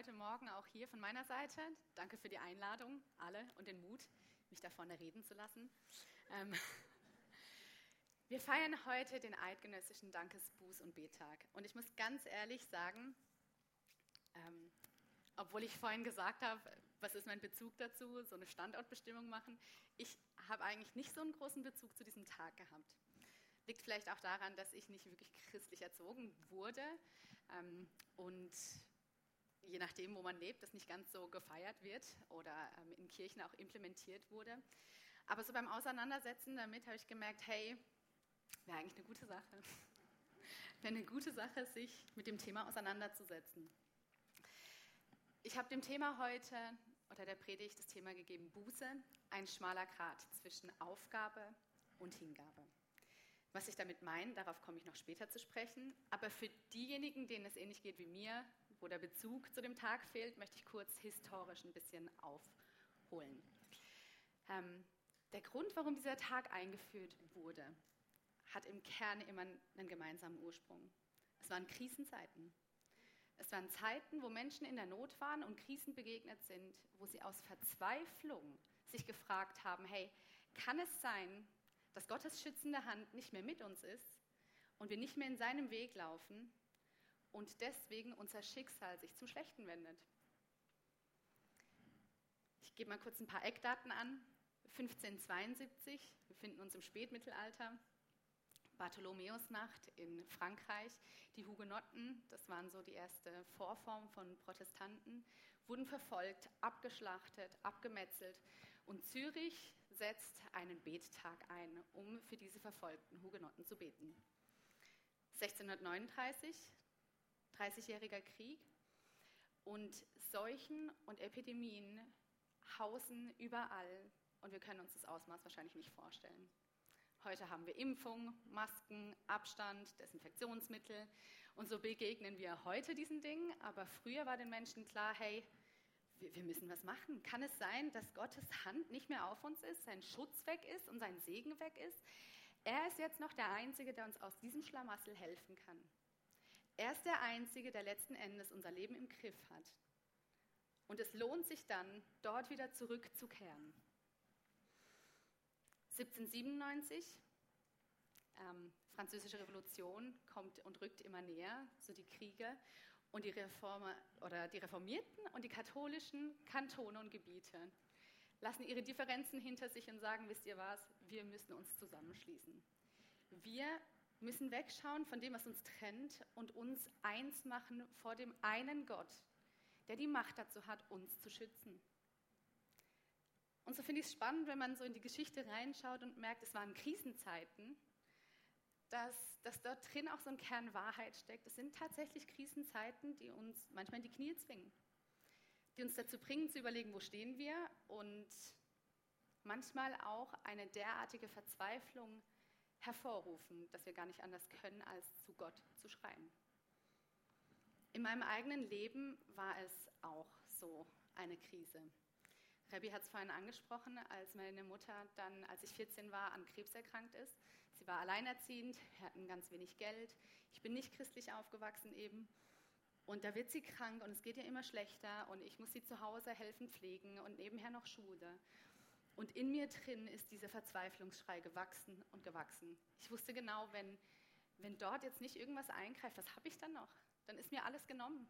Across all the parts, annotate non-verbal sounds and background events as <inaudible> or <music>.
heute Morgen auch hier von meiner Seite. Danke für die Einladung, alle, und den Mut, mich da vorne reden zu lassen. Ähm, <laughs> wir feiern heute den eidgenössischen Dankes-, Buß- und Bettag. Und ich muss ganz ehrlich sagen, ähm, obwohl ich vorhin gesagt habe, was ist mein Bezug dazu, so eine Standortbestimmung machen, ich habe eigentlich nicht so einen großen Bezug zu diesem Tag gehabt. Liegt vielleicht auch daran, dass ich nicht wirklich christlich erzogen wurde ähm, und je nachdem, wo man lebt, das nicht ganz so gefeiert wird oder ähm, in Kirchen auch implementiert wurde. Aber so beim Auseinandersetzen damit habe ich gemerkt, hey, wäre eigentlich eine gute Sache. <laughs> wäre eine gute Sache, sich mit dem Thema auseinanderzusetzen. Ich habe dem Thema heute oder der Predigt das Thema gegeben, Buße, ein schmaler Grat zwischen Aufgabe und Hingabe. Was ich damit meine, darauf komme ich noch später zu sprechen. Aber für diejenigen, denen es ähnlich geht wie mir, wo der Bezug zu dem Tag fehlt, möchte ich kurz historisch ein bisschen aufholen. Ähm, der Grund, warum dieser Tag eingeführt wurde, hat im Kern immer einen gemeinsamen Ursprung. Es waren Krisenzeiten. Es waren Zeiten, wo Menschen in der Not waren und Krisen begegnet sind, wo sie aus Verzweiflung sich gefragt haben, hey, kann es sein, dass Gottes schützende Hand nicht mehr mit uns ist und wir nicht mehr in seinem Weg laufen und deswegen unser Schicksal sich zum Schlechten wendet. Ich gebe mal kurz ein paar Eckdaten an. 1572, wir befinden uns im Spätmittelalter, Bartholomäusnacht in Frankreich. Die Hugenotten, das waren so die erste Vorform von Protestanten, wurden verfolgt, abgeschlachtet, abgemetzelt. Und Zürich setzt einen Bettag ein, um für diese verfolgten Hugenotten zu beten. 1639, 30-jähriger Krieg. Und Seuchen und Epidemien hausen überall. Und wir können uns das Ausmaß wahrscheinlich nicht vorstellen. Heute haben wir Impfung, Masken, Abstand, Desinfektionsmittel und so begegnen wir heute diesen Dingen. Aber früher war den Menschen klar, hey, wir müssen was machen. Kann es sein, dass Gottes Hand nicht mehr auf uns ist, sein Schutz weg ist und sein Segen weg ist? Er ist jetzt noch der Einzige, der uns aus diesem Schlamassel helfen kann. Er ist der Einzige, der letzten Endes unser Leben im Griff hat. Und es lohnt sich dann, dort wieder zurückzukehren. 1797, ähm, Französische Revolution kommt und rückt immer näher, so die Kriege. Und die, Reformer, oder die Reformierten und die katholischen Kantone und Gebiete lassen ihre Differenzen hinter sich und sagen, wisst ihr was, wir müssen uns zusammenschließen. Wir müssen wegschauen von dem, was uns trennt und uns eins machen vor dem einen Gott, der die Macht dazu hat, uns zu schützen. Und so finde ich es spannend, wenn man so in die Geschichte reinschaut und merkt, es waren Krisenzeiten, dass, dass dort drin auch so ein Kern Wahrheit steckt. Es sind tatsächlich Krisenzeiten, die uns manchmal in die Knie zwingen, die uns dazu bringen zu überlegen, wo stehen wir und manchmal auch eine derartige Verzweiflung hervorrufen, dass wir gar nicht anders können, als zu Gott zu schreien. In meinem eigenen Leben war es auch so eine Krise. Rebbi hat es vorhin angesprochen, als meine Mutter dann, als ich 14 war, an Krebs erkrankt ist. Sie war alleinerziehend, wir hatten ganz wenig Geld. Ich bin nicht christlich aufgewachsen eben. Und da wird sie krank und es geht ihr immer schlechter und ich muss sie zu Hause helfen pflegen und nebenher noch Schule. Und in mir drin ist dieser Verzweiflungsschrei gewachsen und gewachsen. Ich wusste genau, wenn, wenn dort jetzt nicht irgendwas eingreift, was habe ich dann noch? Dann ist mir alles genommen.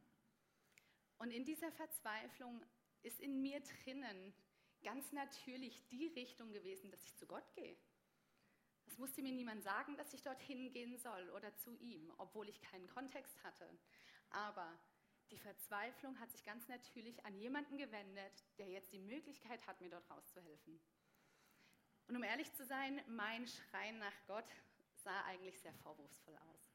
Und in dieser Verzweiflung ist in mir drinnen ganz natürlich die Richtung gewesen, dass ich zu Gott gehe. Das musste mir niemand sagen, dass ich dorthin gehen soll oder zu ihm, obwohl ich keinen Kontext hatte. Aber die Verzweiflung hat sich ganz natürlich an jemanden gewendet, der jetzt die Möglichkeit hat, mir dort rauszuhelfen. Und um ehrlich zu sein, mein Schreien nach Gott sah eigentlich sehr vorwurfsvoll aus.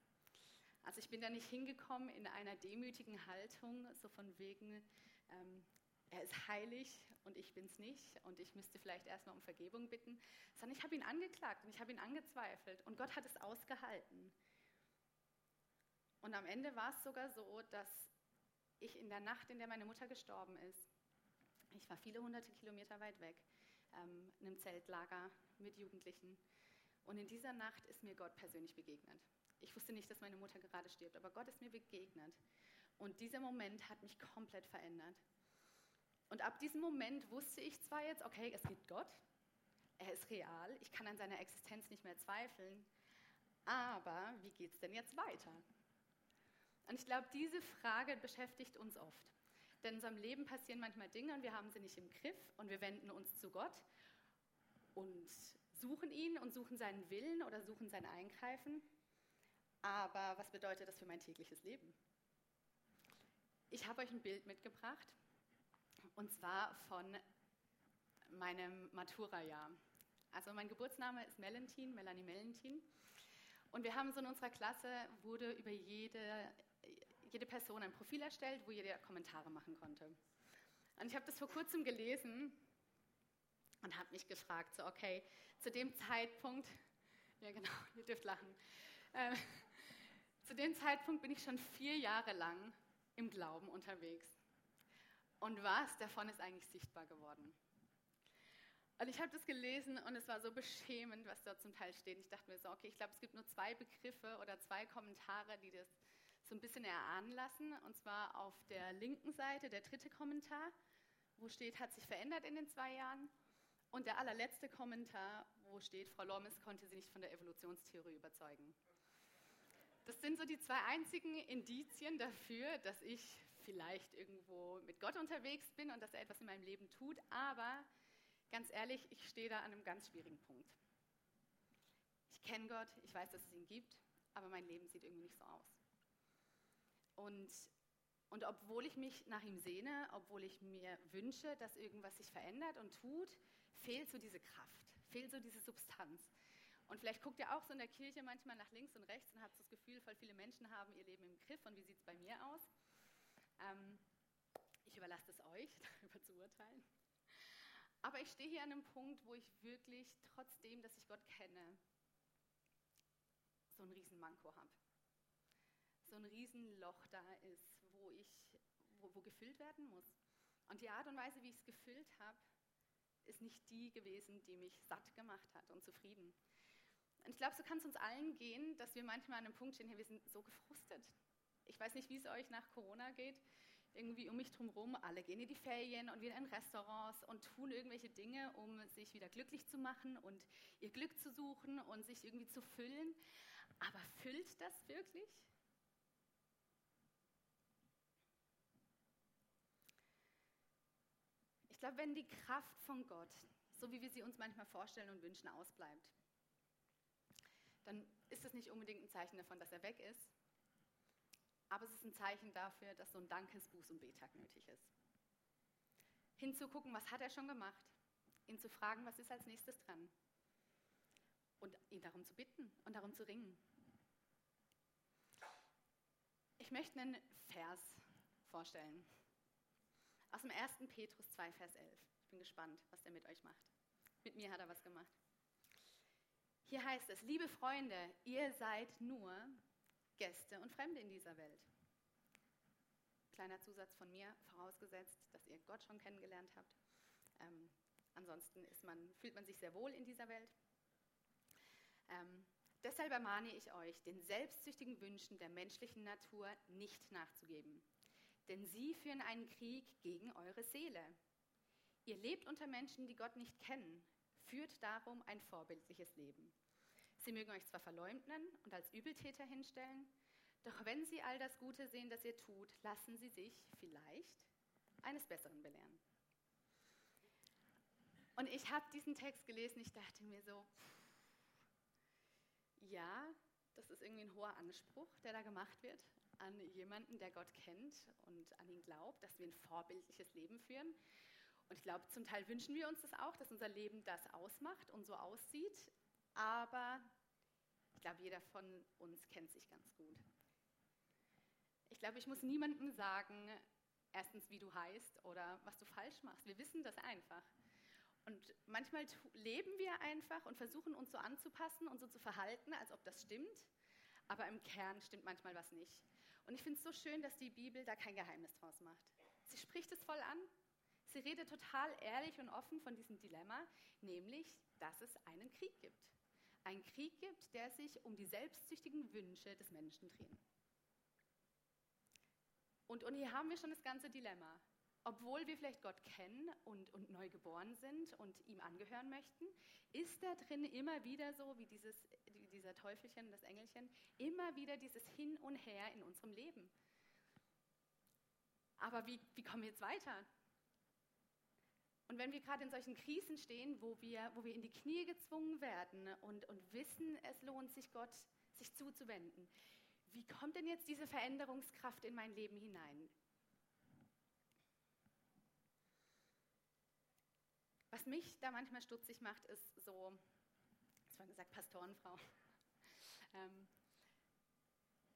Also ich bin da nicht hingekommen in einer demütigen Haltung, so von wegen, ähm, er ist heilig und ich bin es nicht und ich müsste vielleicht erstmal um Vergebung bitten, sondern ich habe ihn angeklagt und ich habe ihn angezweifelt und Gott hat es ausgehalten. Und am Ende war es sogar so, dass ich in der Nacht, in der meine Mutter gestorben ist, ich war viele hunderte Kilometer weit weg, ähm, in einem Zeltlager mit Jugendlichen. Und in dieser Nacht ist mir Gott persönlich begegnet. Ich wusste nicht, dass meine Mutter gerade stirbt, aber Gott ist mir begegnet. Und dieser Moment hat mich komplett verändert. Und ab diesem Moment wusste ich zwar jetzt, okay, es gibt Gott, er ist real, ich kann an seiner Existenz nicht mehr zweifeln, aber wie geht es denn jetzt weiter? Und ich glaube, diese Frage beschäftigt uns oft. Denn in unserem Leben passieren manchmal Dinge und wir haben sie nicht im Griff und wir wenden uns zu Gott und suchen ihn und suchen seinen Willen oder suchen sein Eingreifen. Aber was bedeutet das für mein tägliches Leben? Ich habe euch ein Bild mitgebracht und zwar von meinem Matura-Jahr. Also mein Geburtsname ist Melentin, Melanie Melentin. Und wir haben so in unserer Klasse, wurde über jede, jede Person ein Profil erstellt, wo jeder Kommentare machen konnte. Und ich habe das vor kurzem gelesen und habe mich gefragt, so okay, zu dem Zeitpunkt, ja genau, <laughs> ihr dürft lachen, äh, zu dem Zeitpunkt bin ich schon vier Jahre lang im Glauben unterwegs. Und was davon ist eigentlich sichtbar geworden? Und ich habe das gelesen und es war so beschämend, was da zum Teil steht. Ich dachte mir so, okay, ich glaube, es gibt nur zwei Begriffe oder zwei Kommentare, die das so ein bisschen erahnen lassen. Und zwar auf der linken Seite der dritte Kommentar, wo steht, hat sich verändert in den zwei Jahren. Und der allerletzte Kommentar, wo steht, Frau Lormes konnte sie nicht von der Evolutionstheorie überzeugen. Das sind so die zwei einzigen Indizien dafür, dass ich vielleicht irgendwo mit Gott unterwegs bin und dass er etwas in meinem Leben tut, aber ganz ehrlich, ich stehe da an einem ganz schwierigen Punkt. Ich kenne Gott, ich weiß, dass es ihn gibt, aber mein Leben sieht irgendwie nicht so aus. Und, und obwohl ich mich nach ihm sehne, obwohl ich mir wünsche, dass irgendwas sich verändert und tut, fehlt so diese Kraft, fehlt so diese Substanz. Und vielleicht guckt ihr auch so in der Kirche manchmal nach links und rechts und habt das Gefühl, voll viele Menschen haben ihr Leben im Griff und wie sieht es bei mir aus? Ähm, ich überlasse es euch, <laughs> darüber zu urteilen. Aber ich stehe hier an einem Punkt, wo ich wirklich, trotzdem, dass ich Gott kenne, so ein Riesenmanko habe. So ein Riesenloch da ist, wo, ich, wo, wo gefüllt werden muss. Und die Art und Weise, wie ich es gefüllt habe, ist nicht die gewesen, die mich satt gemacht hat und zufrieden. Und ich glaube, so kann es uns allen gehen, dass wir manchmal an einem Punkt stehen, wir sind so gefrustet. Ich weiß nicht, wie es euch nach Corona geht irgendwie um mich herum, alle gehen in die Ferien und wieder in Restaurants und tun irgendwelche Dinge, um sich wieder glücklich zu machen und ihr Glück zu suchen und sich irgendwie zu füllen. Aber füllt das wirklich? Ich glaube, wenn die Kraft von Gott, so wie wir sie uns manchmal vorstellen und wünschen, ausbleibt, dann ist das nicht unbedingt ein Zeichen davon, dass er weg ist, aber es ist ein Zeichen dafür, dass so ein Dankesbuß- und Betag nötig ist. Hinzugucken, was hat er schon gemacht? Ihn zu fragen, was ist als nächstes dran? Und ihn darum zu bitten und darum zu ringen. Ich möchte einen Vers vorstellen. Aus dem 1. Petrus 2, Vers 11. Ich bin gespannt, was der mit euch macht. Mit mir hat er was gemacht. Hier heißt es, liebe Freunde, ihr seid nur Gäste und Fremde in dieser Welt. Kleiner Zusatz von mir, vorausgesetzt, dass ihr Gott schon kennengelernt habt. Ähm, ansonsten man, fühlt man sich sehr wohl in dieser Welt. Ähm, deshalb ermahne ich euch, den selbstsüchtigen Wünschen der menschlichen Natur nicht nachzugeben. Denn sie führen einen Krieg gegen eure Seele. Ihr lebt unter Menschen, die Gott nicht kennen, führt darum ein vorbildliches Leben. Sie mögen euch zwar verleumden und als Übeltäter hinstellen, doch wenn Sie all das Gute sehen, das ihr tut, lassen Sie sich vielleicht eines Besseren belehren. Und ich habe diesen Text gelesen, ich dachte mir so, ja, das ist irgendwie ein hoher Anspruch, der da gemacht wird an jemanden, der Gott kennt und an ihn glaubt, dass wir ein vorbildliches Leben führen. Und ich glaube, zum Teil wünschen wir uns das auch, dass unser Leben das ausmacht und so aussieht. Aber ich glaube, jeder von uns kennt sich ganz gut. Ich glaube, ich muss niemandem sagen, erstens, wie du heißt oder was du falsch machst. Wir wissen das einfach. Und manchmal leben wir einfach und versuchen uns so anzupassen und so zu verhalten, als ob das stimmt. Aber im Kern stimmt manchmal was nicht. Und ich finde es so schön, dass die Bibel da kein Geheimnis draus macht. Sie spricht es voll an. Sie redet total ehrlich und offen von diesem Dilemma, nämlich, dass es einen Krieg gibt einen Krieg gibt, der sich um die selbstsüchtigen Wünsche des Menschen dreht. Und, und hier haben wir schon das ganze Dilemma. Obwohl wir vielleicht Gott kennen und, und neu geboren sind und ihm angehören möchten, ist da drin immer wieder so, wie dieses, dieser Teufelchen, das Engelchen, immer wieder dieses Hin und Her in unserem Leben. Aber wie, wie kommen wir jetzt weiter? Und wenn wir gerade in solchen Krisen stehen, wo wir, wo wir in die Knie gezwungen werden und, und wissen, es lohnt sich Gott, sich zuzuwenden, wie kommt denn jetzt diese Veränderungskraft in mein Leben hinein? Was mich da manchmal stutzig macht, ist so, es war gesagt, Pastorenfrau. Ähm,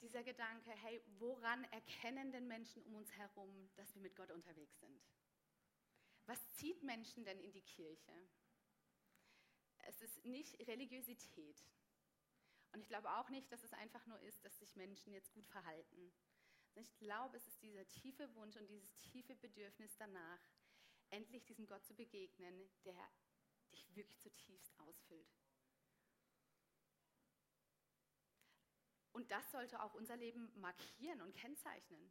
dieser Gedanke, hey, woran erkennen denn Menschen um uns herum, dass wir mit Gott unterwegs sind? Was zieht Menschen denn in die Kirche? Es ist nicht Religiosität. Und ich glaube auch nicht, dass es einfach nur ist, dass sich Menschen jetzt gut verhalten. Ich glaube, es ist dieser tiefe Wunsch und dieses tiefe Bedürfnis danach, endlich diesem Gott zu begegnen, der dich wirklich zutiefst ausfüllt. Und das sollte auch unser Leben markieren und kennzeichnen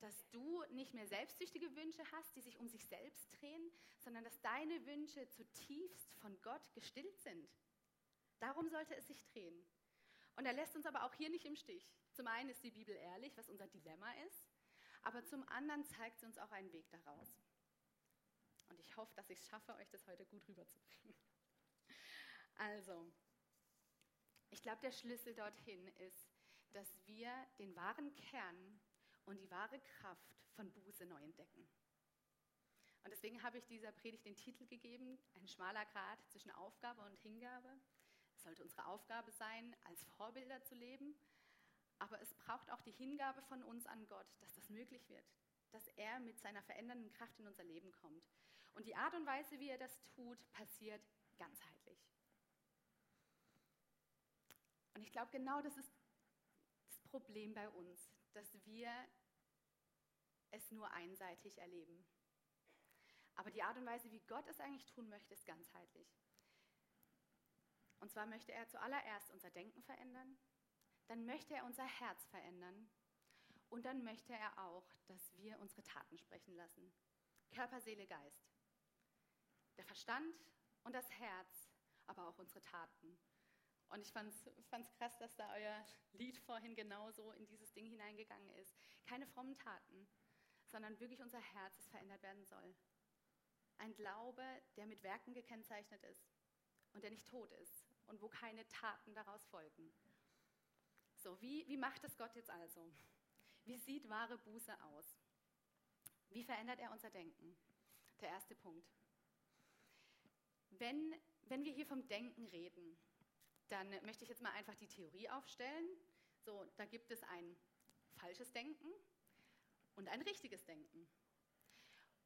dass du nicht mehr selbstsüchtige Wünsche hast, die sich um sich selbst drehen, sondern dass deine Wünsche zutiefst von Gott gestillt sind. Darum sollte es sich drehen. Und er lässt uns aber auch hier nicht im Stich. Zum einen ist die Bibel ehrlich, was unser Dilemma ist, aber zum anderen zeigt sie uns auch einen Weg daraus. Und ich hoffe, dass ich es schaffe, euch das heute gut rüberzubringen. <laughs> Also, ich glaube, der Schlüssel dorthin ist, dass wir den wahren Kern und die wahre Kraft von Buße neu entdecken. Und deswegen habe ich dieser Predigt den Titel gegeben, ein schmaler Grat zwischen Aufgabe und Hingabe. Es sollte unsere Aufgabe sein, als Vorbilder zu leben, aber es braucht auch die Hingabe von uns an Gott, dass das möglich wird, dass er mit seiner verändernden Kraft in unser Leben kommt. Und die Art und Weise, wie er das tut, passiert ganzheitlich. Und ich glaube, genau das ist Problem bei uns, dass wir es nur einseitig erleben. Aber die Art und Weise, wie Gott es eigentlich tun möchte, ist ganzheitlich. Und zwar möchte er zuallererst unser Denken verändern, dann möchte er unser Herz verändern und dann möchte er auch, dass wir unsere Taten sprechen lassen. Körper, Seele, Geist. Der Verstand und das Herz, aber auch unsere Taten. Und ich fand es krass, dass da euer Lied vorhin genauso in dieses Ding hineingegangen ist. Keine frommen Taten, sondern wirklich unser Herz, das verändert werden soll. Ein Glaube, der mit Werken gekennzeichnet ist und der nicht tot ist und wo keine Taten daraus folgen. So, wie, wie macht es Gott jetzt also? Wie sieht wahre Buße aus? Wie verändert er unser Denken? Der erste Punkt. Wenn, wenn wir hier vom Denken reden, dann möchte ich jetzt mal einfach die Theorie aufstellen. So, da gibt es ein falsches Denken und ein richtiges Denken.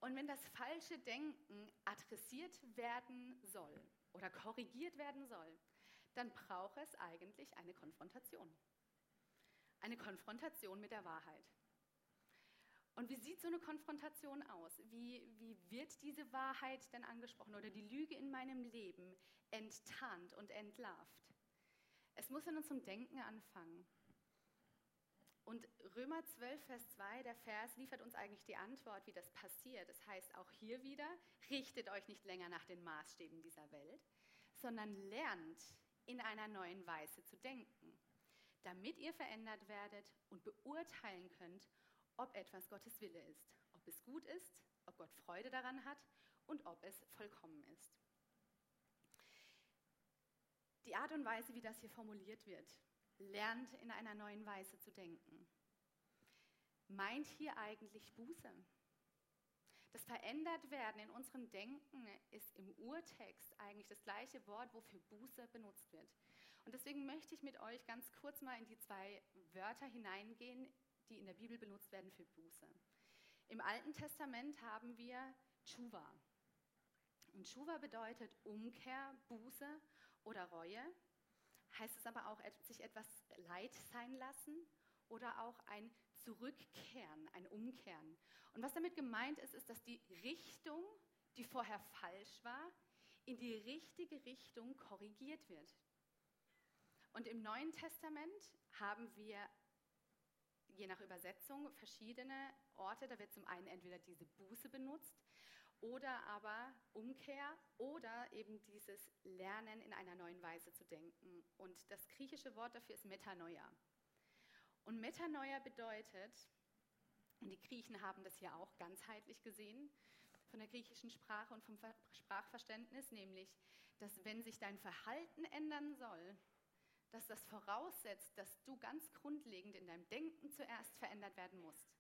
Und wenn das falsche Denken adressiert werden soll oder korrigiert werden soll, dann braucht es eigentlich eine Konfrontation. Eine Konfrontation mit der Wahrheit. Und wie sieht so eine Konfrontation aus? Wie, wie wird diese Wahrheit denn angesprochen oder die Lüge in meinem Leben enttarnt und entlarvt? Es muss in unserem Denken anfangen. Und Römer 12, Vers 2, der Vers liefert uns eigentlich die Antwort, wie das passiert. Das heißt auch hier wieder, richtet euch nicht länger nach den Maßstäben dieser Welt, sondern lernt in einer neuen Weise zu denken, damit ihr verändert werdet und beurteilen könnt, ob etwas Gottes Wille ist, ob es gut ist, ob Gott Freude daran hat und ob es vollkommen ist. Die Art und Weise, wie das hier formuliert wird, lernt in einer neuen Weise zu denken. Meint hier eigentlich Buße? Das verändert werden in unserem Denken ist im Urtext eigentlich das gleiche Wort, wofür Buße benutzt wird. Und deswegen möchte ich mit euch ganz kurz mal in die zwei Wörter hineingehen, die in der Bibel benutzt werden für Buße. Im Alten Testament haben wir Tshuva. Und Tshuva bedeutet Umkehr, Buße oder Reue, heißt es aber auch, sich etwas leid sein lassen oder auch ein Zurückkehren, ein Umkehren. Und was damit gemeint ist, ist, dass die Richtung, die vorher falsch war, in die richtige Richtung korrigiert wird. Und im Neuen Testament haben wir je nach Übersetzung verschiedene Orte. Da wird zum einen entweder diese Buße benutzt oder aber Umkehr oder eben dieses Lernen in einer neuen Weise zu denken. Und das griechische Wort dafür ist Metanoia. Und Metanoia bedeutet, und die Griechen haben das ja auch ganzheitlich gesehen, von der griechischen Sprache und vom Sprachverständnis, nämlich, dass wenn sich dein Verhalten ändern soll, dass das voraussetzt, dass du ganz grundlegend in deinem Denken zuerst verändert werden musst.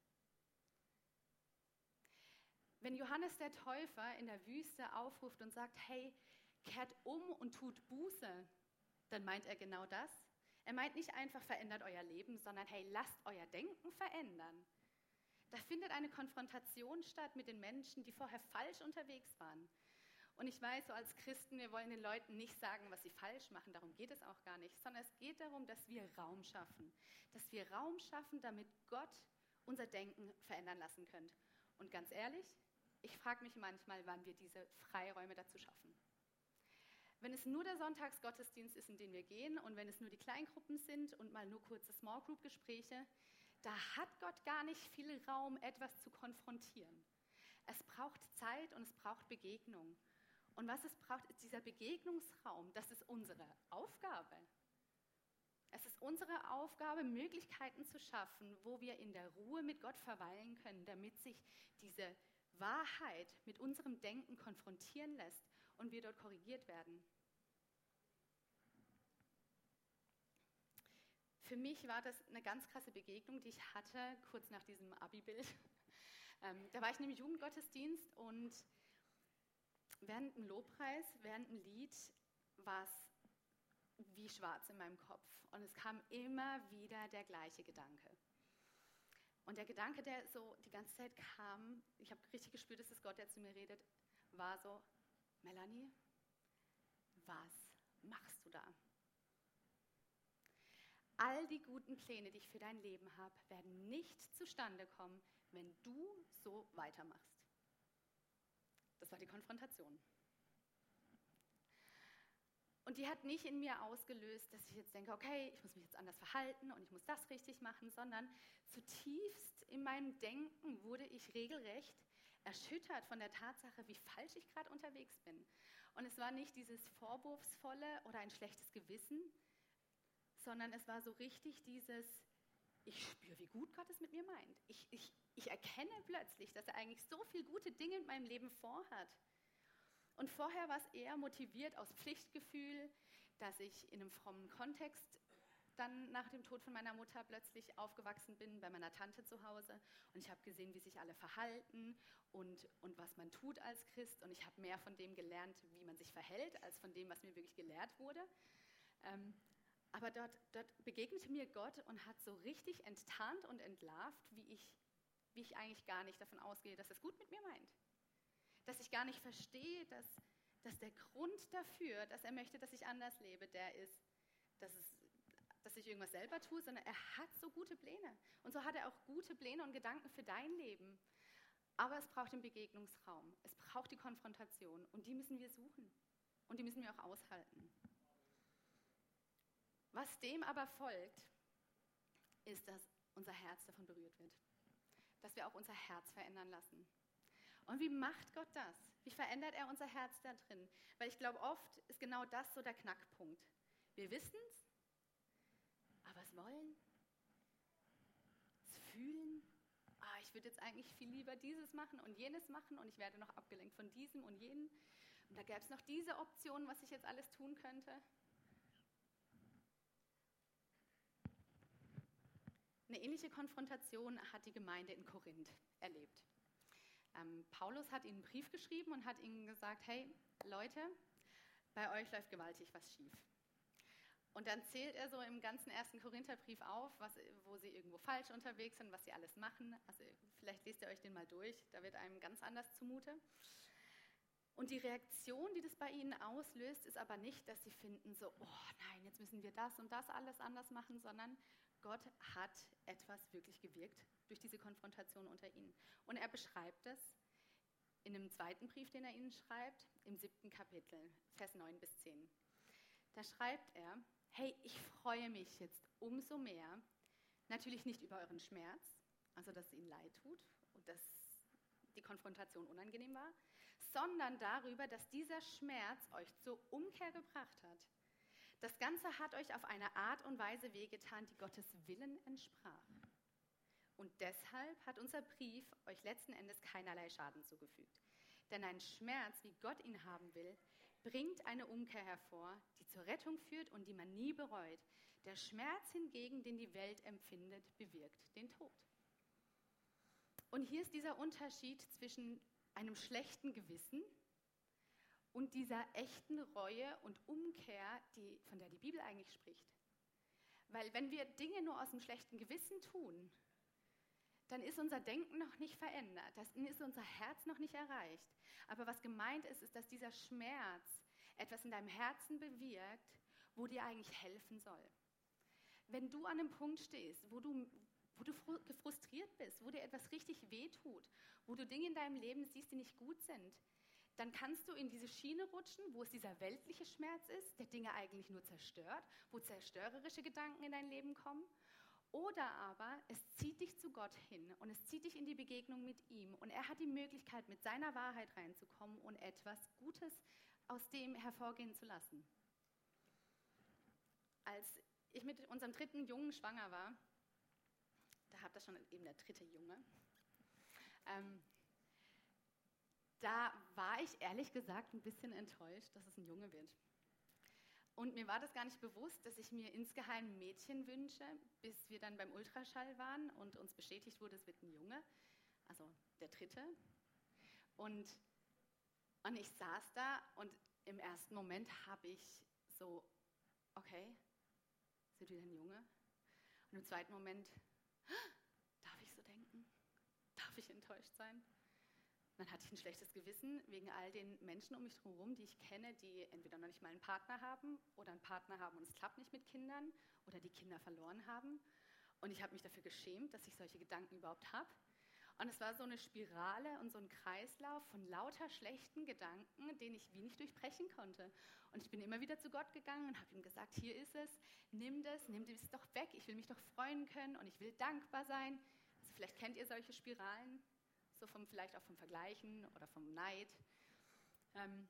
Wenn Johannes der Täufer in der Wüste aufruft und sagt, hey, kehrt um und tut Buße, dann meint er genau das. Er meint nicht einfach verändert euer Leben, sondern hey, lasst euer Denken verändern. Da findet eine Konfrontation statt mit den Menschen, die vorher falsch unterwegs waren. Und ich weiß, so als Christen, wir wollen den Leuten nicht sagen, was sie falsch machen, darum geht es auch gar nicht, sondern es geht darum, dass wir Raum schaffen. Dass wir Raum schaffen, damit Gott unser Denken verändern lassen können. Und ganz ehrlich, ich frage mich manchmal, wann wir diese Freiräume dazu schaffen. Wenn es nur der Sonntagsgottesdienst ist, in den wir gehen und wenn es nur die Kleingruppen sind und mal nur kurze Small Group Gespräche, da hat Gott gar nicht viel Raum, etwas zu konfrontieren. Es braucht Zeit und es braucht Begegnung. Und was es braucht, ist dieser Begegnungsraum. Das ist unsere Aufgabe. Es ist unsere Aufgabe, Möglichkeiten zu schaffen, wo wir in der Ruhe mit Gott verweilen können, damit sich diese Wahrheit mit unserem Denken konfrontieren lässt und wir dort korrigiert werden. Für mich war das eine ganz krasse Begegnung, die ich hatte kurz nach diesem Abi-Bild. <laughs> Ähm, da war ich einem Jugendgottesdienst und während dem Lobpreis, während dem Lied war es wie schwarz in meinem Kopf. Und es kam immer wieder der gleiche Gedanke. Und der Gedanke, der so die ganze Zeit kam, ich habe richtig gespürt, dass es Gott, der zu mir redet, war so, Melanie, was machst du da? All die guten Pläne, die ich für dein Leben habe, werden nicht zustande kommen, wenn du so weitermachst. Das war die Konfrontation. Und die hat nicht in mir ausgelöst, dass ich jetzt denke, okay, ich muss mich jetzt anders verhalten und ich muss das richtig machen, sondern zutiefst in meinem Denken wurde ich regelrecht erschüttert von der Tatsache, wie falsch ich gerade unterwegs bin. Und es war nicht dieses Vorwurfsvolle oder ein schlechtes Gewissen, sondern es war so richtig dieses, ich spüre, wie gut Gott es mit mir meint. Ich, ich, ich erkenne plötzlich, dass er eigentlich so viele gute Dinge in meinem Leben vorhat. Und vorher war es eher motiviert aus Pflichtgefühl, dass ich in einem frommen Kontext dann nach dem Tod von meiner Mutter plötzlich aufgewachsen bin bei meiner Tante zu Hause. Und ich habe gesehen, wie sich alle verhalten und, und was man tut als Christ. Und ich habe mehr von dem gelernt, wie man sich verhält, als von dem, was mir wirklich gelehrt wurde. Ähm, aber dort, dort begegnete mir Gott und hat so richtig enttarnt und entlarvt, wie ich, wie ich eigentlich gar nicht davon ausgehe, dass es gut mit mir meint dass ich gar nicht verstehe, dass, dass der Grund dafür, dass er möchte, dass ich anders lebe, der ist, dass, es, dass ich irgendwas selber tue, sondern er hat so gute Pläne. Und so hat er auch gute Pläne und Gedanken für dein Leben. Aber es braucht den Begegnungsraum, es braucht die Konfrontation und die müssen wir suchen und die müssen wir auch aushalten. Was dem aber folgt, ist, dass unser Herz davon berührt wird, dass wir auch unser Herz verändern lassen. Und wie macht Gott das? Wie verändert er unser Herz da drin? Weil ich glaube, oft ist genau das so der Knackpunkt. Wir wissen es, aber es wollen, es fühlen. Ah, ich würde jetzt eigentlich viel lieber dieses machen und jenes machen und ich werde noch abgelenkt von diesem und jenem. Und da gäbe es noch diese Option, was ich jetzt alles tun könnte. Eine ähnliche Konfrontation hat die Gemeinde in Korinth erlebt. Ähm, Paulus hat ihnen einen Brief geschrieben und hat ihnen gesagt, hey Leute, bei euch läuft gewaltig was schief. Und dann zählt er so im ganzen ersten Korintherbrief auf, was, wo sie irgendwo falsch unterwegs sind, was sie alles machen. Also vielleicht lest ihr euch den mal durch, da wird einem ganz anders zumute. Und die Reaktion, die das bei ihnen auslöst, ist aber nicht, dass sie finden, so, oh nein, jetzt müssen wir das und das alles anders machen, sondern Gott hat etwas wirklich gewirkt durch diese Konfrontation unter ihnen. Und er beschreibt es in einem zweiten Brief, den er ihnen schreibt, im siebten Kapitel, Vers 9 bis 10. Da schreibt er, hey, ich freue mich jetzt umso mehr, Natürlich nicht über euren Schmerz, also dass es ihnen leid tut und dass die Konfrontation unangenehm war, sondern darüber, dass dieser Schmerz euch zur Umkehr gebracht hat. Das Ganze hat euch auf eine Art und Weise wehgetan, die Gottes Willen entsprach. Und deshalb hat unser Brief euch letzten Endes keinerlei Schaden zugefügt. Denn ein Schmerz, wie Gott ihn haben will, bringt eine Umkehr hervor, die zur Rettung führt und die man nie bereut. Der Schmerz hingegen, den die Welt empfindet, bewirkt den Tod. Und hier ist dieser Unterschied zwischen einem schlechten Gewissen und dieser echten Reue und Umkehr, die, von der die Bibel eigentlich spricht. Weil wenn wir Dinge nur aus dem schlechten Gewissen tun, dann ist unser Denken noch nicht verändert, dann ist unser Herz noch nicht erreicht. Aber was gemeint ist, ist, dass dieser Schmerz etwas in deinem Herzen bewirkt, wo dir eigentlich helfen soll. Wenn du an einem Punkt stehst, wo du, wo du gefrustriert bist, wo dir etwas richtig wehtut, wo du Dinge in deinem Leben siehst, die nicht gut sind, dann kannst du in diese Schiene rutschen, wo es dieser weltliche Schmerz ist, der Dinge eigentlich nur zerstört, wo zerstörerische Gedanken in dein Leben kommen. Oder aber es zieht dich zu Gott hin und es zieht dich in die Begegnung mit ihm und er hat die Möglichkeit, mit seiner Wahrheit reinzukommen und etwas Gutes aus dem hervorgehen zu lassen. Als ich mit unserem dritten Jungen schwanger war, da habt ihr schon eben der dritte Junge, ähm, da war ich ehrlich gesagt ein bisschen enttäuscht, dass es ein Junge wird. Und mir war das gar nicht bewusst, dass ich mir insgeheim ein Mädchen wünsche, bis wir dann beim Ultraschall waren und uns bestätigt wurde, es wird ein Junge, also der dritte. Und, und ich saß da und im ersten Moment habe ich so, okay, es wird wieder ein Junge. Und im zweiten Moment, darf ich so denken? Darf ich enttäuscht sein? Dann hatte ich ein schlechtes Gewissen wegen all den Menschen um mich herum, die ich kenne, die entweder noch nicht mal einen Partner haben oder einen Partner haben und es klappt nicht mit Kindern oder die Kinder verloren haben. Und ich habe mich dafür geschämt, dass ich solche Gedanken überhaupt habe. Und es war so eine Spirale und so ein Kreislauf von lauter schlechten Gedanken, den ich wie nicht durchbrechen konnte. Und ich bin immer wieder zu Gott gegangen und habe ihm gesagt, hier ist es, nimm das, nimm das doch weg, ich will mich doch freuen können und ich will dankbar sein. Also vielleicht kennt ihr solche Spiralen so vom, vielleicht auch vom Vergleichen oder vom Neid. Ähm,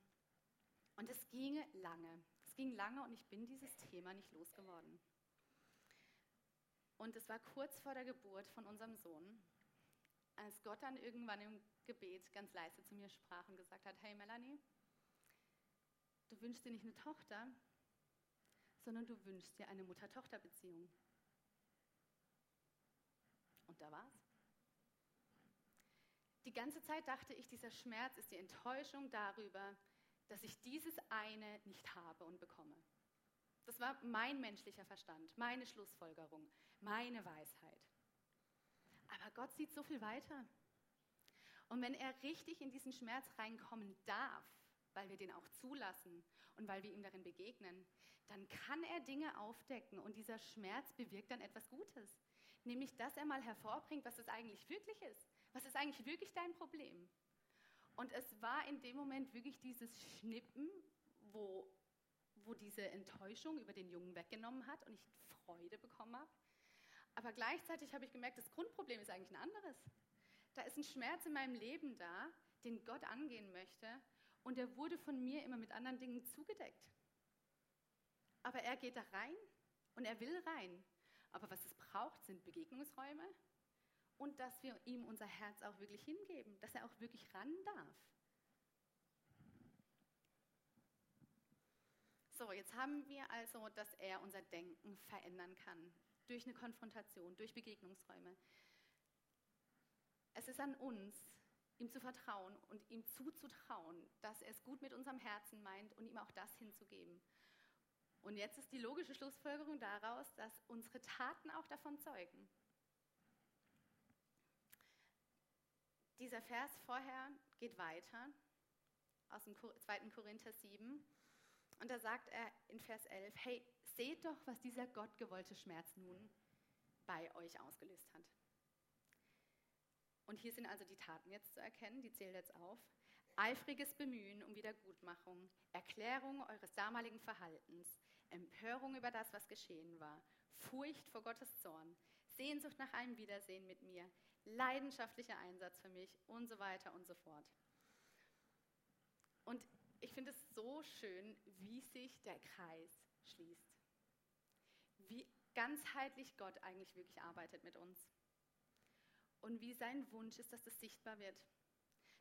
und es ging lange. Es ging lange und ich bin dieses Thema nicht losgeworden. Und es war kurz vor der Geburt von unserem Sohn, als Gott dann irgendwann im Gebet ganz leise zu mir sprach und gesagt hat, hey Melanie, du wünschst dir nicht eine Tochter, sondern du wünschst dir eine Mutter-Tochter-Beziehung. Und da war's. Die ganze Zeit dachte ich, dieser Schmerz ist die Enttäuschung darüber, dass ich dieses eine nicht habe und bekomme. Das war mein menschlicher Verstand, meine Schlussfolgerung, meine Weisheit. Aber Gott sieht so viel weiter. Und wenn er richtig in diesen Schmerz reinkommen darf, weil wir den auch zulassen und weil wir ihm darin begegnen, dann kann er Dinge aufdecken und dieser Schmerz bewirkt dann etwas Gutes. Nämlich, dass er mal hervorbringt, was es eigentlich wirklich ist. Was ist eigentlich wirklich dein Problem? Und es war in dem Moment wirklich dieses Schnippen, wo, wo diese Enttäuschung über den Jungen weggenommen hat und ich Freude bekommen habe. Aber gleichzeitig habe ich gemerkt, das Grundproblem ist eigentlich ein anderes. Da ist ein Schmerz in meinem Leben da, den Gott angehen möchte und der wurde von mir immer mit anderen Dingen zugedeckt. Aber er geht da rein und er will rein. Aber was es braucht, sind Begegnungsräume und dass wir ihm unser Herz auch wirklich hingeben, dass er auch wirklich ran darf. So, jetzt haben wir also, dass er unser Denken verändern kann durch eine Konfrontation, durch Begegnungsräume. Es ist an uns, ihm zu vertrauen und ihm zuzutrauen, dass er es gut mit unserem Herzen meint und ihm auch das hinzugeben. Und jetzt ist die logische Schlussfolgerung daraus, dass unsere Taten auch davon zeugen. Dieser Vers vorher geht weiter aus dem 2. Korinther 7. Und da sagt er in Vers 11, hey, seht doch, was dieser gottgewollte Schmerz nun bei euch ausgelöst hat. Und hier sind also die Taten jetzt zu erkennen, die zählt jetzt auf. Eifriges Bemühen um Wiedergutmachung, Erklärung eures damaligen Verhaltens, Empörung über das, was geschehen war, Furcht vor Gottes Zorn, Sehnsucht nach einem Wiedersehen mit mir, leidenschaftlicher Einsatz für mich und so weiter und so fort. Und ich finde es so schön, wie sich der Kreis schließt. Wie ganzheitlich Gott eigentlich wirklich arbeitet mit uns. Und wie sein Wunsch ist, dass das sichtbar wird,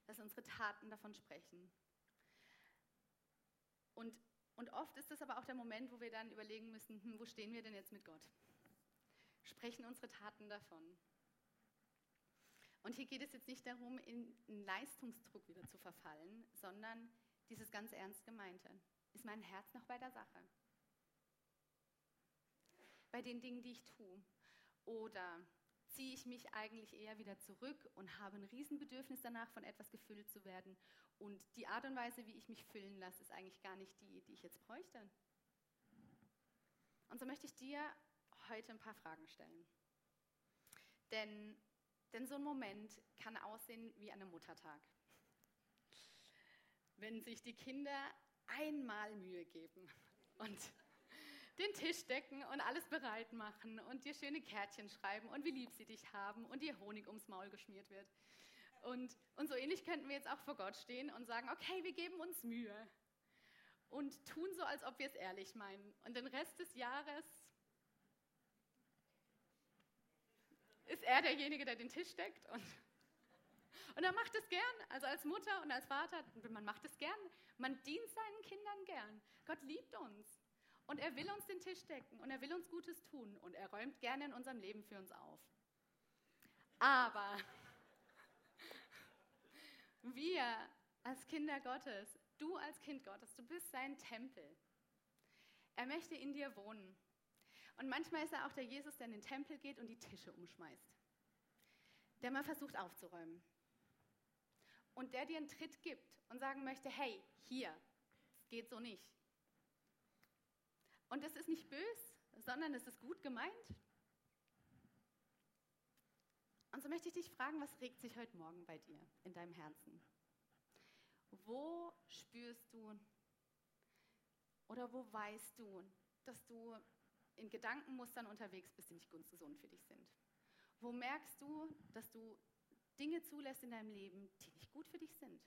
dass unsere Taten davon sprechen. Und, und oft ist es aber auch der Moment, wo wir dann überlegen müssen, hm, wo stehen wir denn jetzt mit Gott? Sprechen unsere Taten davon? Und hier geht es jetzt nicht darum, in einen Leistungsdruck wieder zu verfallen, sondern dieses ganz ernst gemeinte. Ist mein Herz noch bei der Sache? Bei den Dingen, die ich tue? Oder ziehe ich mich eigentlich eher wieder zurück und habe ein Riesenbedürfnis danach, von etwas gefüllt zu werden. Und die Art und Weise, wie ich mich füllen lasse, ist eigentlich gar nicht die, die ich jetzt bräuchte. Und so möchte ich dir heute ein paar Fragen stellen. Denn, denn so ein Moment kann aussehen wie an einem Muttertag. Wenn sich die Kinder einmal Mühe geben und den Tisch decken und alles bereit machen und dir schöne Kärtchen schreiben und wie lieb sie dich haben und dir Honig ums Maul geschmiert wird. Und, und so ähnlich könnten wir jetzt auch vor Gott stehen und sagen, okay, wir geben uns Mühe und tun so, als ob wir es ehrlich meinen. Und den Rest des Jahres ist er derjenige, der den Tisch deckt und und er macht es gern, also als Mutter und als Vater, man macht es gern. Man dient seinen Kindern gern. Gott liebt uns. Und er will uns den Tisch decken und er will uns Gutes tun und er räumt gerne in unserem Leben für uns auf. Aber <laughs> wir als Kinder Gottes, du als Kind Gottes, du bist sein Tempel. Er möchte in dir wohnen. Und manchmal ist er auch der Jesus, der in den Tempel geht und die Tische umschmeißt. Der mal versucht aufzuräumen. Und der dir einen Tritt gibt und sagen möchte, hey, hier, es geht so nicht. Und es ist nicht bös, sondern es ist gut gemeint. Und so möchte ich dich fragen, was regt sich heute Morgen bei dir in deinem Herzen? Wo spürst du oder wo weißt du, dass du in Gedankenmustern unterwegs bist, die nicht gesund für dich sind? Wo merkst du, dass du Dinge zulässt in deinem Leben, die nicht gut für dich sind?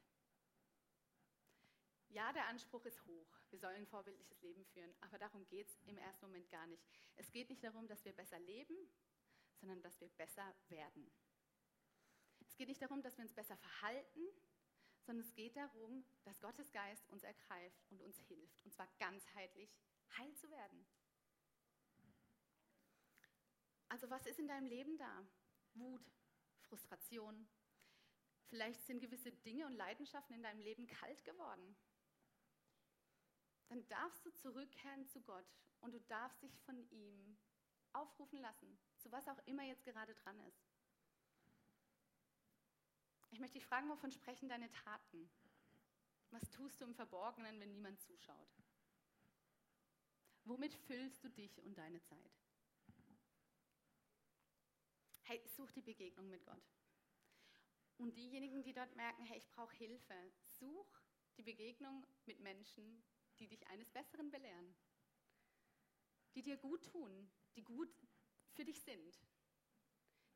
Ja, der Anspruch ist hoch. Wir sollen ein vorbildliches Leben führen, aber darum geht es im ersten Moment gar nicht. Es geht nicht darum, dass wir besser leben, sondern dass wir besser werden. Es geht nicht darum, dass wir uns besser verhalten, sondern es geht darum, dass Gottes Geist uns ergreift und uns hilft, und zwar ganzheitlich heil zu werden. Also was ist in deinem Leben da? Wut, Frustration. Vielleicht sind gewisse Dinge und Leidenschaften in deinem Leben kalt geworden dann darfst du zurückkehren zu Gott und du darfst dich von ihm aufrufen lassen, zu was auch immer jetzt gerade dran ist. Ich möchte dich fragen, wovon sprechen deine Taten? Was tust du im Verborgenen, wenn niemand zuschaut? Womit füllst du dich und deine Zeit? Hey, such die Begegnung mit Gott. Und diejenigen, die dort merken, hey, ich brauche Hilfe, such die Begegnung mit Menschen, die dich eines Besseren belehren, die dir gut tun, die gut für dich sind,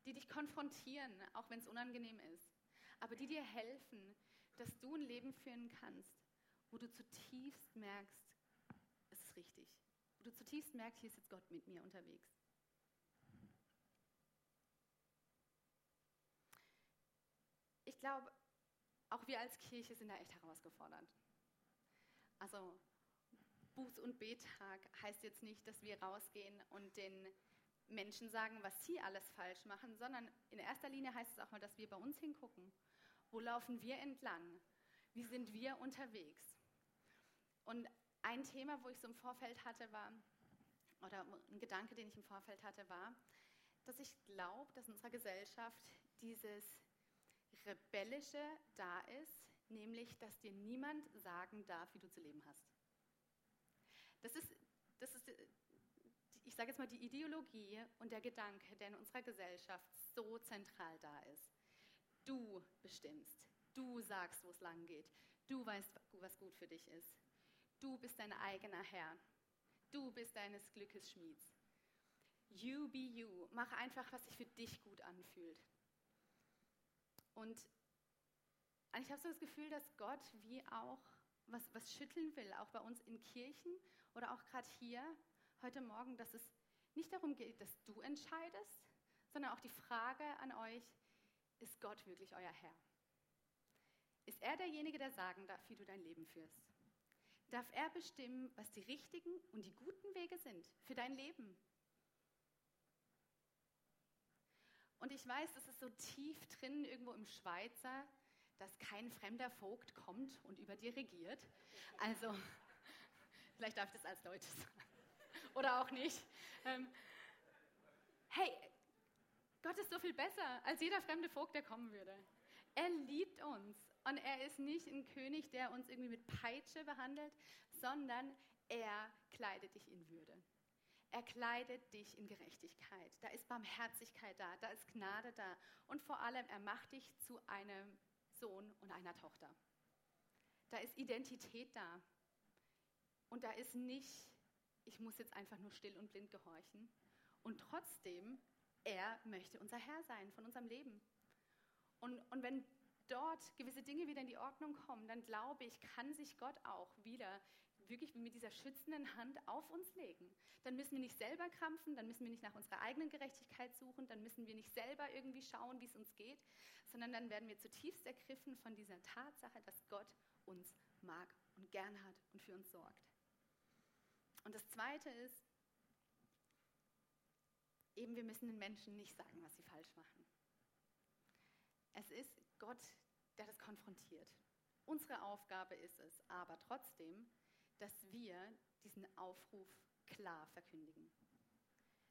die dich konfrontieren, auch wenn es unangenehm ist, aber die dir helfen, dass du ein Leben führen kannst, wo du zutiefst merkst, es ist richtig, wo du zutiefst merkst, hier ist jetzt Gott mit mir unterwegs. Ich glaube, auch wir als Kirche sind da echt herausgefordert. Also Buß- und Bettag heißt jetzt nicht, dass wir rausgehen und den Menschen sagen, was sie alles falsch machen, sondern in erster Linie heißt es auch mal, dass wir bei uns hingucken. Wo laufen wir entlang? Wie sind wir unterwegs? Und ein Thema, wo ich so im Vorfeld hatte, war, oder ein Gedanke, den ich im Vorfeld hatte, war, dass ich glaube, dass in unserer Gesellschaft dieses Rebellische da ist, nämlich, dass dir niemand sagen darf, wie du zu leben hast. Das ist, das ist ich sage jetzt mal, die Ideologie und der Gedanke, der in unserer Gesellschaft so zentral da ist. Du bestimmst, du sagst, wo es lang geht, du weißt, was gut für dich ist. Du bist dein eigener Herr, du bist deines Glückes Schmieds. You be you. Mach einfach, was sich für dich gut anfühlt. Und ich habe so das Gefühl, dass Gott wie auch was, was schütteln will, auch bei uns in Kirchen oder auch gerade hier heute Morgen, dass es nicht darum geht, dass du entscheidest, sondern auch die Frage an euch, ist Gott wirklich euer Herr? Ist er derjenige, der sagen darf, wie du dein Leben führst? Darf er bestimmen, was die richtigen und die guten Wege sind für dein Leben? Und ich weiß, das ist so tief drin irgendwo im Schweizer, dass kein fremder Vogt kommt und über dir regiert. Also, <laughs> vielleicht darf ich das als Deutsches sagen. Oder auch nicht. Ähm, hey, Gott ist so viel besser als jeder fremde Vogt, der kommen würde. Er liebt uns und er ist nicht ein König, der uns irgendwie mit Peitsche behandelt, sondern er kleidet dich in Würde. Er kleidet dich in Gerechtigkeit. Da ist Barmherzigkeit da, da ist Gnade da. Und vor allem, er macht dich zu einem Sohn und einer Tochter. Da ist Identität da. Und da ist nicht, ich muss jetzt einfach nur still und blind gehorchen. Und trotzdem, er möchte unser Herr sein von unserem Leben. Und, und wenn dort gewisse Dinge wieder in die Ordnung kommen, dann glaube ich, kann sich Gott auch wieder wirklich mit dieser schützenden Hand auf uns legen. Dann müssen wir nicht selber krampfen, dann müssen wir nicht nach unserer eigenen Gerechtigkeit suchen, dann müssen wir nicht selber irgendwie schauen, wie es uns geht, sondern dann werden wir zutiefst ergriffen von dieser Tatsache, dass Gott uns mag und gern hat und für uns sorgt. Und das Zweite ist, eben wir müssen den Menschen nicht sagen, was sie falsch machen. Es ist Gott, der das konfrontiert. Unsere Aufgabe ist es aber trotzdem, dass wir diesen Aufruf klar verkündigen.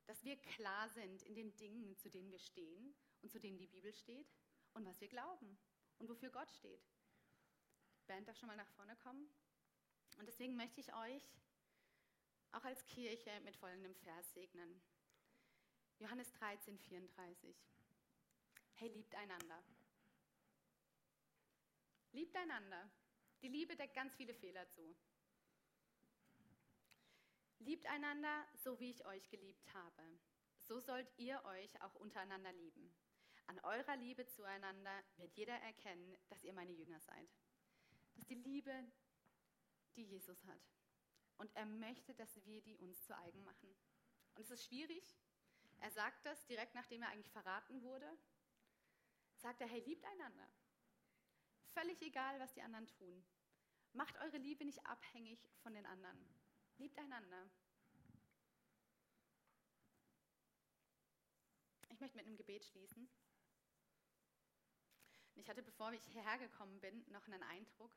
Dass wir klar sind in den Dingen, zu denen wir stehen und zu denen die Bibel steht und was wir glauben und wofür Gott steht. Band darf schon mal nach vorne kommen. Und deswegen möchte ich euch auch als Kirche mit folgendem Vers segnen. Johannes 13, 34. Hey, liebt einander. Liebt einander. Die Liebe deckt ganz viele Fehler zu. Liebt einander, so wie ich euch geliebt habe. So sollt ihr euch auch untereinander lieben. An eurer Liebe zueinander wird jeder erkennen, dass ihr meine Jünger seid. Das ist die Liebe, die Jesus hat. Und er möchte, dass wir die uns zu eigen machen. Und es ist schwierig. Er sagt das direkt nachdem er eigentlich verraten wurde. Sagt er, hey, liebt einander. Völlig egal, was die anderen tun. Macht eure Liebe nicht abhängig von den anderen. Liebt einander. Ich möchte mit einem Gebet schließen. Ich hatte, bevor ich hierher gekommen bin, noch einen Eindruck.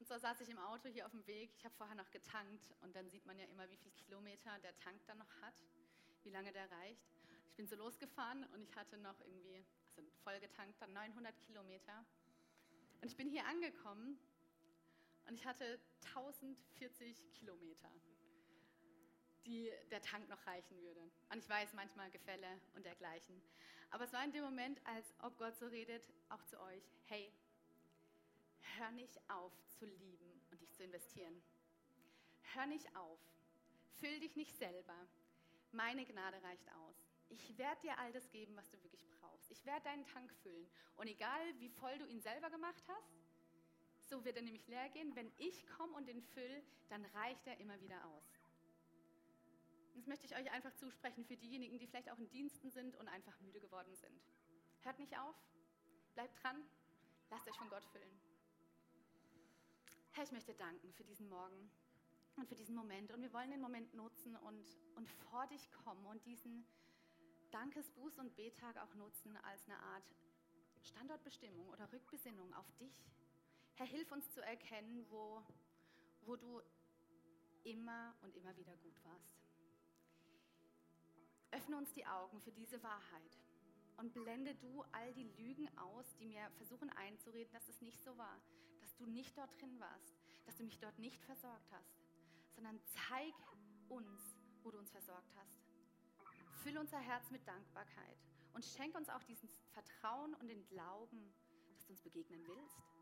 Und zwar saß ich im Auto hier auf dem Weg. Ich habe vorher noch getankt und dann sieht man ja immer, wie viele Kilometer der Tank dann noch hat, wie lange der reicht. Ich bin so losgefahren und ich hatte noch irgendwie, also voll getankt, dann 900 Kilometer. Und ich bin hier angekommen und ich hatte 1040 Kilometer, die der Tank noch reichen würde. Und ich weiß manchmal Gefälle und dergleichen. Aber es war in dem Moment, als ob Gott so redet, auch zu euch, hey, hör nicht auf zu lieben und dich zu investieren. Hör nicht auf. Füll dich nicht selber. Meine Gnade reicht aus. Ich werde dir all das geben, was du wirklich brauchst. Ich werde deinen Tank füllen. Und egal, wie voll du ihn selber gemacht hast, so wird er nämlich leer gehen. Wenn ich komme und ihn fülle, dann reicht er immer wieder aus. Das möchte ich euch einfach zusprechen für diejenigen, die vielleicht auch in Diensten sind und einfach müde geworden sind. Hört nicht auf, bleibt dran, lasst euch von Gott füllen. Herr, ich möchte danken für diesen Morgen und für diesen Moment. Und wir wollen den Moment nutzen und, und vor dich kommen und diesen Dankesbuß- und Betag auch nutzen als eine Art Standortbestimmung oder Rückbesinnung auf dich, Herr, hilf uns zu erkennen, wo, wo du immer und immer wieder gut warst. Öffne uns die Augen für diese Wahrheit und blende du all die Lügen aus, die mir versuchen einzureden, dass es nicht so war, dass du nicht dort drin warst, dass du mich dort nicht versorgt hast, sondern zeig uns, wo du uns versorgt hast. Füll unser Herz mit Dankbarkeit und schenk uns auch dieses Vertrauen und den Glauben, dass du uns begegnen willst.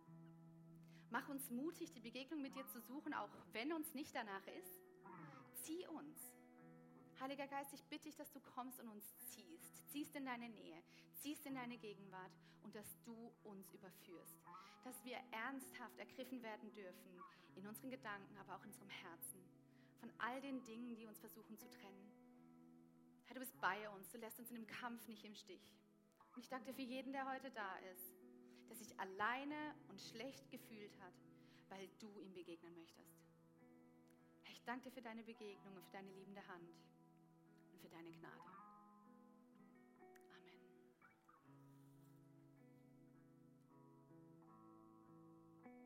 Mach uns mutig, die Begegnung mit dir zu suchen, auch wenn uns nicht danach ist. Zieh uns. Heiliger Geist, ich bitte dich, dass du kommst und uns ziehst, ziehst in deine Nähe, ziehst in deine Gegenwart und dass du uns überführst. Dass wir ernsthaft ergriffen werden dürfen in unseren Gedanken, aber auch in unserem Herzen. Von all den Dingen, die uns versuchen zu trennen. Herr, du bist bei uns, du lässt uns in dem Kampf nicht im Stich. Und ich danke dir für jeden, der heute da ist, der sich alleine und schlecht gefühlt hat, weil du ihm begegnen möchtest. Ich danke dir für deine Begegnung und für deine liebende Hand und für deine Gnade.